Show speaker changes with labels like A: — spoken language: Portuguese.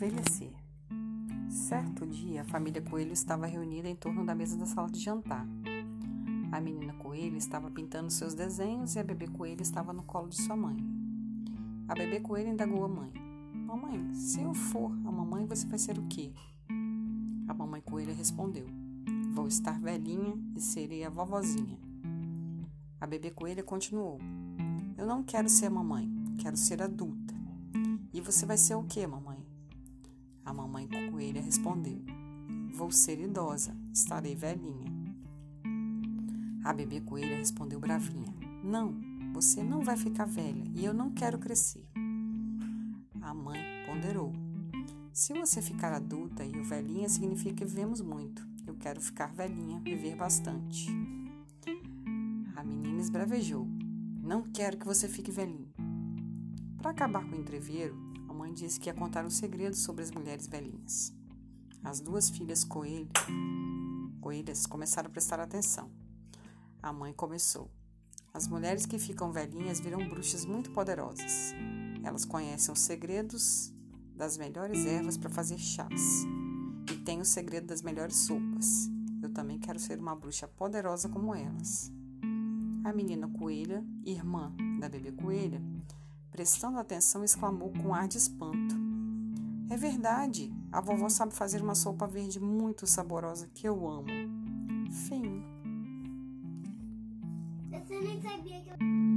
A: envelhecer. Certo dia, a família Coelho estava reunida em torno da mesa da sala de jantar. A menina Coelho estava pintando seus desenhos e a bebê Coelho estava no colo de sua mãe. A bebê Coelho indagou a mãe: Mamãe, se eu for a mamãe, você vai ser o quê? A mamãe Coelho respondeu: Vou estar velhinha e serei a vovozinha. A bebê Coelho continuou: Eu não quero ser mamãe, quero ser adulta. E você vai ser o quê, mamãe? A mamãe coelha respondeu: Vou ser idosa, estarei velhinha. A bebê coelha respondeu bravinha: Não, você não vai ficar velha e eu não quero crescer. A mãe ponderou: Se você ficar adulta e eu velhinha, significa que vivemos muito. Eu quero ficar velhinha, viver bastante. A menina esbravejou: Não quero que você fique velhinha. Para acabar com o entreveiro, a mãe disse que ia contar um segredo sobre as mulheres velhinhas. As duas filhas coelho, coelhas começaram a prestar atenção. A mãe começou. As mulheres que ficam velhinhas viram bruxas muito poderosas. Elas conhecem os segredos das melhores ervas para fazer chás e têm o segredo das melhores sopas. Eu também quero ser uma bruxa poderosa como elas. A menina coelha, irmã da bebê coelha, prestando atenção, exclamou com ar de espanto. É verdade, a vovó sabe fazer uma sopa verde muito saborosa que eu amo. Fim. Você nem sabia que eu...